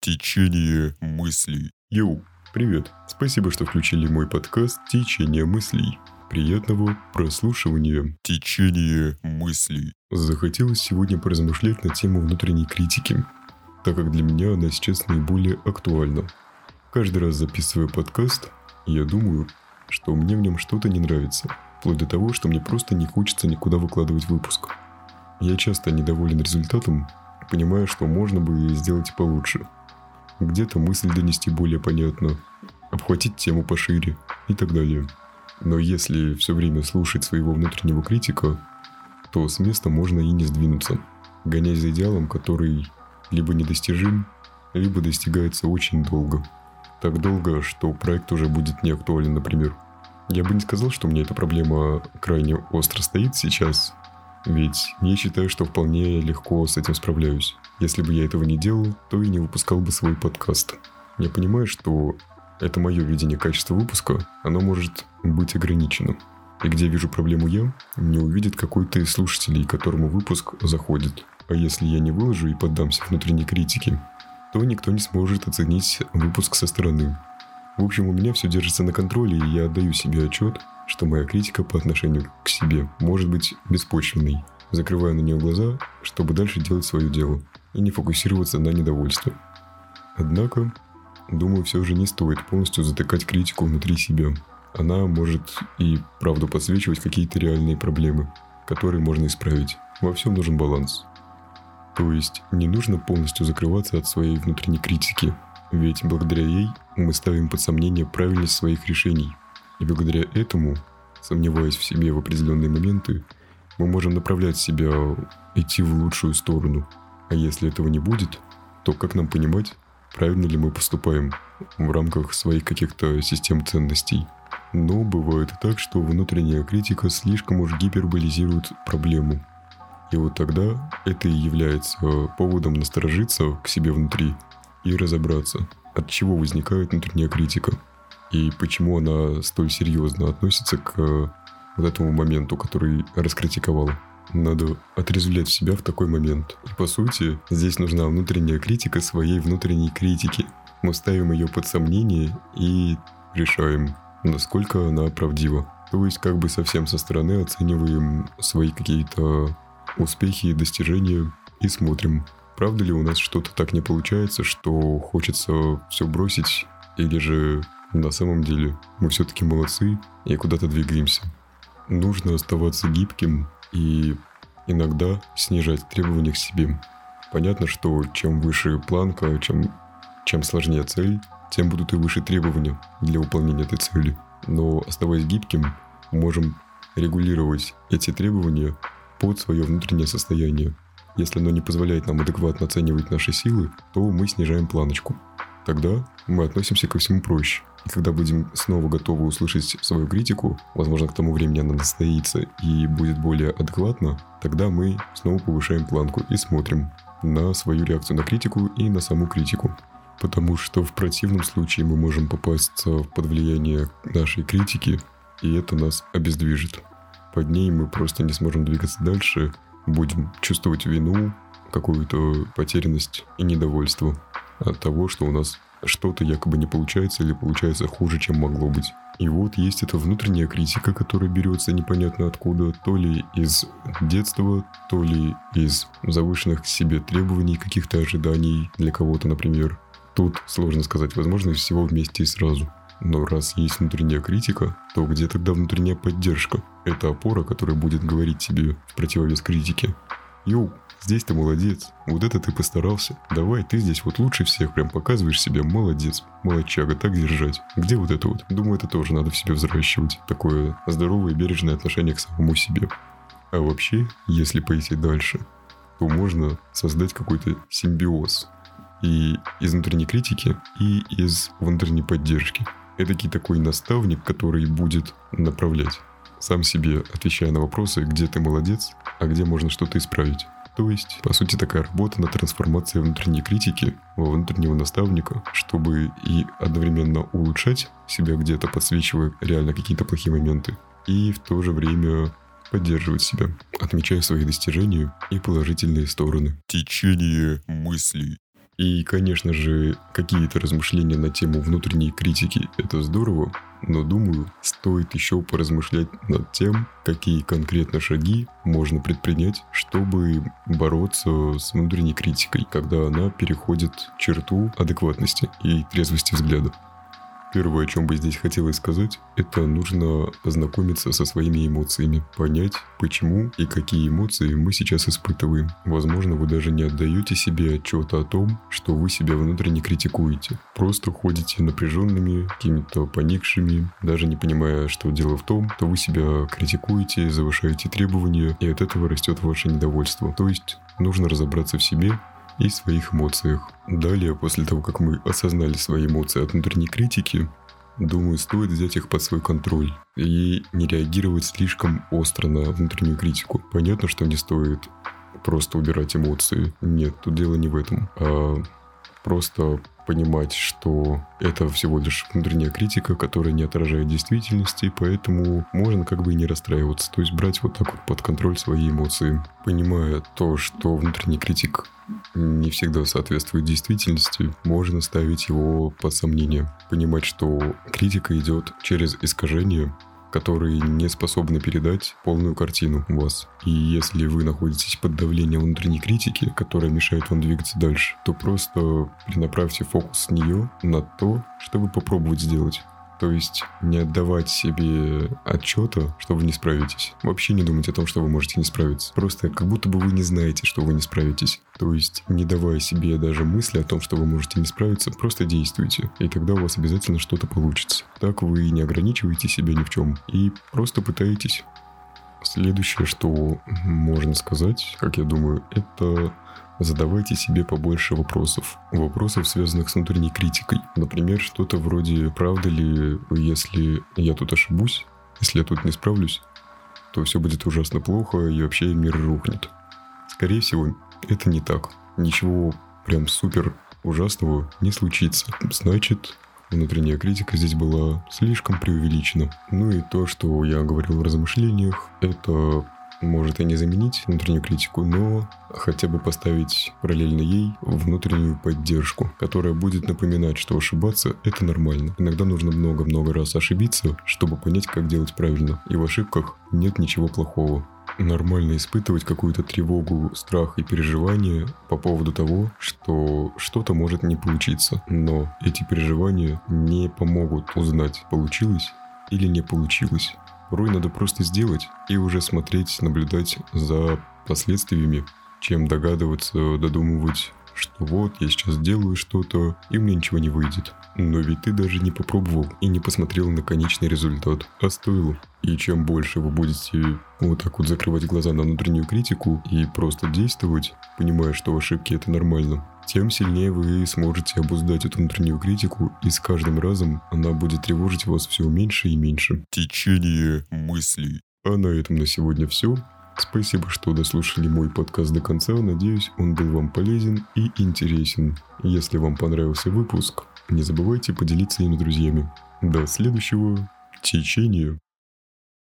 Течение мыслей. Йоу, привет. Спасибо, что включили мой подкаст «Течение мыслей». Приятного прослушивания. Течение мыслей. Захотелось сегодня поразмышлять на тему внутренней критики, так как для меня она сейчас наиболее актуальна. Каждый раз записывая подкаст, я думаю, что мне в нем что-то не нравится, вплоть до того, что мне просто не хочется никуда выкладывать выпуск. Я часто недоволен результатом, понимая, что можно бы сделать получше. Где-то мысль донести более понятно, обхватить тему пошире и так далее. Но если все время слушать своего внутреннего критика, то с места можно и не сдвинуться, гонясь за идеалом, который либо недостижим, либо достигается очень долго. Так долго, что проект уже будет не актуален, например. Я бы не сказал, что у меня эта проблема крайне остро стоит сейчас, ведь я считаю, что вполне легко с этим справляюсь. Если бы я этого не делал, то и не выпускал бы свой подкаст. Я понимаю, что это мое видение качества выпуска, оно может быть ограниченным. И где вижу проблему я, не увидит какой-то из слушателей, которому выпуск заходит. А если я не выложу и поддамся внутренней критике, то никто не сможет оценить выпуск со стороны. В общем, у меня все держится на контроле, и я отдаю себе отчет, что моя критика по отношению к себе может быть беспочвенной, закрывая на нее глаза, чтобы дальше делать свое дело и не фокусироваться на недовольстве. Однако, думаю, все же не стоит полностью затыкать критику внутри себя. Она может и правду подсвечивать какие-то реальные проблемы, которые можно исправить. Во всем нужен баланс. То есть не нужно полностью закрываться от своей внутренней критики, ведь благодаря ей мы ставим под сомнение правильность своих решений – и благодаря этому, сомневаясь в себе в определенные моменты, мы можем направлять себя идти в лучшую сторону. А если этого не будет, то как нам понимать, правильно ли мы поступаем в рамках своих каких-то систем ценностей? Но бывает и так, что внутренняя критика слишком уж гиперболизирует проблему. И вот тогда это и является поводом насторожиться к себе внутри и разобраться, от чего возникает внутренняя критика – и почему она столь серьезно относится к э, вот этому моменту, который раскритиковал. Надо отрезвлять себя в такой момент. И по сути, здесь нужна внутренняя критика своей внутренней критики. Мы ставим ее под сомнение и решаем, насколько она правдива. То есть как бы совсем со стороны оцениваем свои какие-то успехи и достижения и смотрим, правда ли у нас что-то так не получается, что хочется все бросить, или же на самом деле мы все-таки молодцы и куда-то двигаемся. Нужно оставаться гибким и иногда снижать требования к себе. Понятно, что чем выше планка, чем, чем сложнее цель, тем будут и выше требования для выполнения этой цели. Но оставаясь гибким, можем регулировать эти требования под свое внутреннее состояние. Если оно не позволяет нам адекватно оценивать наши силы, то мы снижаем планочку. Тогда мы относимся ко всему проще. Когда будем снова готовы услышать свою критику, возможно, к тому времени она настоится и будет более адекватна, тогда мы снова повышаем планку и смотрим на свою реакцию на критику и на саму критику. Потому что в противном случае мы можем попасть под влияние нашей критики, и это нас обездвижит. Под ней мы просто не сможем двигаться дальше, будем чувствовать вину, какую-то потерянность и недовольство от того, что у нас что-то якобы не получается или получается хуже, чем могло быть. И вот есть эта внутренняя критика, которая берется непонятно откуда, то ли из детства, то ли из завышенных к себе требований, каких-то ожиданий для кого-то, например. Тут сложно сказать, возможно, всего вместе и сразу. Но раз есть внутренняя критика, то где тогда внутренняя поддержка? Это опора, которая будет говорить тебе в противовес критике. Йоу, Здесь ты молодец. Вот это ты постарался. Давай, ты здесь вот лучше всех прям показываешь себя. Молодец. Молодчага, так держать. Где вот это вот? Думаю, это тоже надо в себе взращивать. Такое здоровое и бережное отношение к самому себе. А вообще, если пойти дальше, то можно создать какой-то симбиоз. И из внутренней критики, и из внутренней поддержки. Это такой наставник, который будет направлять сам себе отвечая на вопросы, где ты молодец, а где можно что-то исправить. То есть, по сути, такая работа над трансформацией внутренней критики во внутреннего наставника, чтобы и одновременно улучшать себя где-то, подсвечивая реально какие-то плохие моменты, и в то же время поддерживать себя, отмечая свои достижения и положительные стороны. Течение мыслей. И, конечно же, какие-то размышления на тему внутренней критики – это здорово, но думаю, стоит еще поразмышлять над тем, какие конкретно шаги можно предпринять, чтобы бороться с внутренней критикой, когда она переходит черту адекватности и трезвости взгляда. Первое, о чем бы здесь хотелось сказать, это нужно познакомиться со своими эмоциями, понять, почему и какие эмоции мы сейчас испытываем. Возможно, вы даже не отдаете себе отчета о том, что вы себя внутренне критикуете. Просто ходите напряженными, какими-то поникшими, даже не понимая, что дело в том, то вы себя критикуете, завышаете требования, и от этого растет ваше недовольство. То есть нужно разобраться в себе и своих эмоциях. Далее, после того, как мы осознали свои эмоции от внутренней критики, думаю, стоит взять их под свой контроль и не реагировать слишком остро на внутреннюю критику. Понятно, что не стоит просто убирать эмоции. Нет, тут дело не в этом. А просто понимать, что это всего лишь внутренняя критика, которая не отражает действительности, поэтому можно как бы и не расстраиваться. То есть брать вот так вот под контроль свои эмоции. Понимая то, что внутренний критик не всегда соответствует действительности, можно ставить его под сомнение. Понимать, что критика идет через искажение которые не способны передать полную картину вас. И если вы находитесь под давлением внутренней критики, которая мешает вам двигаться дальше, то просто перенаправьте фокус с нее на то, чтобы попробовать сделать. То есть не отдавать себе отчета, что вы не справитесь. Вообще не думать о том, что вы можете не справиться. Просто как будто бы вы не знаете, что вы не справитесь. То есть не давая себе даже мысли о том, что вы можете не справиться, просто действуйте. И тогда у вас обязательно что-то получится. Так вы не ограничиваете себя ни в чем. И просто пытаетесь. Следующее, что можно сказать, как я думаю, это задавайте себе побольше вопросов. Вопросов, связанных с внутренней критикой. Например, что-то вроде «Правда ли, если я тут ошибусь, если я тут не справлюсь, то все будет ужасно плохо и вообще мир рухнет». Скорее всего, это не так. Ничего прям супер ужасного не случится. Значит, внутренняя критика здесь была слишком преувеличена. Ну и то, что я говорил в размышлениях, это может и не заменить внутреннюю критику, но хотя бы поставить параллельно ей внутреннюю поддержку, которая будет напоминать, что ошибаться – это нормально. Иногда нужно много-много раз ошибиться, чтобы понять, как делать правильно. И в ошибках нет ничего плохого. Нормально испытывать какую-то тревогу, страх и переживания по поводу того, что что-то может не получиться. Но эти переживания не помогут узнать, получилось или не получилось. Порой надо просто сделать и уже смотреть, наблюдать за последствиями, чем догадываться, додумывать, что вот, я сейчас делаю что-то, и мне ничего не выйдет. Но ведь ты даже не попробовал и не посмотрел на конечный результат. А стоило. И чем больше вы будете вот так вот закрывать глаза на внутреннюю критику и просто действовать, понимая, что ошибки это нормально, тем сильнее вы сможете обуздать эту внутреннюю критику, и с каждым разом она будет тревожить вас все меньше и меньше. Течение мыслей. А на этом на сегодня все. Спасибо, что дослушали мой подкаст до конца. Надеюсь, он был вам полезен и интересен. Если вам понравился выпуск, не забывайте поделиться им с друзьями. До следующего течения.